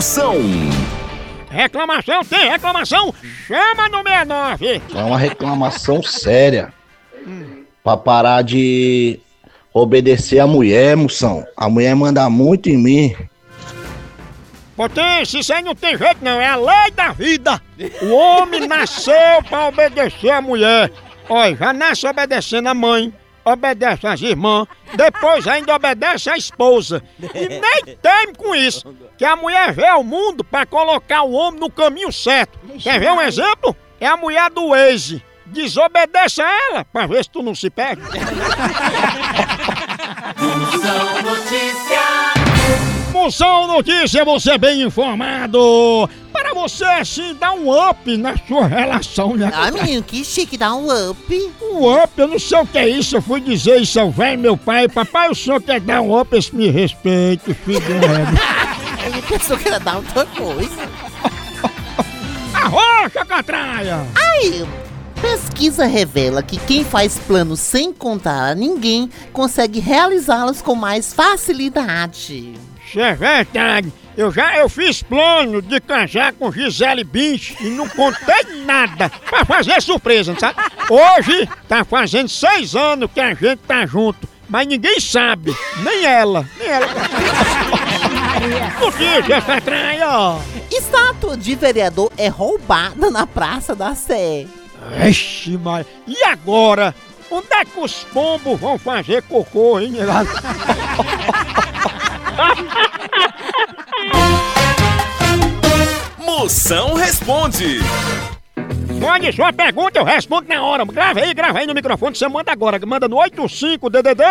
Moção. Reclamação tem reclamação? Chama no 69. É uma reclamação séria. Pra parar de obedecer a mulher, moção. A mulher manda muito em mim. Potência, isso aí não tem jeito não, é a lei da vida. O homem nasceu pra obedecer a mulher. Olha, já nasce obedecendo a mãe, obedece às irmãs, depois ainda obedece à esposa. E nem teme com isso, que a mulher vê ao mundo pra colocar o homem no caminho certo. Quer ver um exemplo? É a mulher do Waze. Desobedece a ela pra ver se tu não se perde. Moção Notícia, você bem informado. Você, assim, dar um up na sua relação, né? Ah, menino, que chique, dá um up. Um up, eu não sei o que é isso. Eu fui dizer isso ao velho meu pai. Papai, o senhor quer dar um up, esse me respeito, filho. Ele pensou que era dar outra coisa. Arrocha, catraia! Ai, pesquisa revela que quem faz planos sem contar a ninguém consegue realizá-los com mais facilidade. Isso é verdade. Eu já eu fiz plano de casar com Gisele Bündchen e não contei nada pra fazer surpresa, sabe? Hoje tá fazendo seis anos que a gente tá junto, mas ninguém sabe, nem ela, nem ela. Notícia, catraia! Estátua de vereador é roubada na Praça da Sé. Ixi, mas e agora? Onde é que os pombos vão fazer cocô, hein? Moção responde. Mande sua pergunta, eu respondo na hora. Grava aí, grava aí no microfone, você manda agora. Manda no 85-DDD.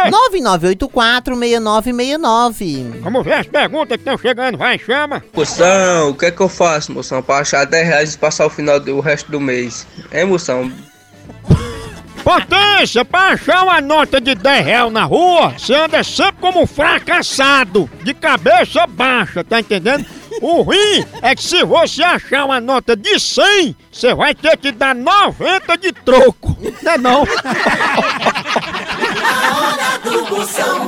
9984-6969. Vamos ver as perguntas que estão chegando, vai, chama. Moção, o que é que eu faço, moção, pra achar 10 reais e passar o final do o resto do mês? É, moção? Potência, pra achar uma nota de 10 reais na rua, você anda sempre como um fracassado, de cabeça baixa, tá entendendo? O ruim é que se você achar uma nota de 100, você vai ter que dar 90 de troco. Não é não? A hora do Moção.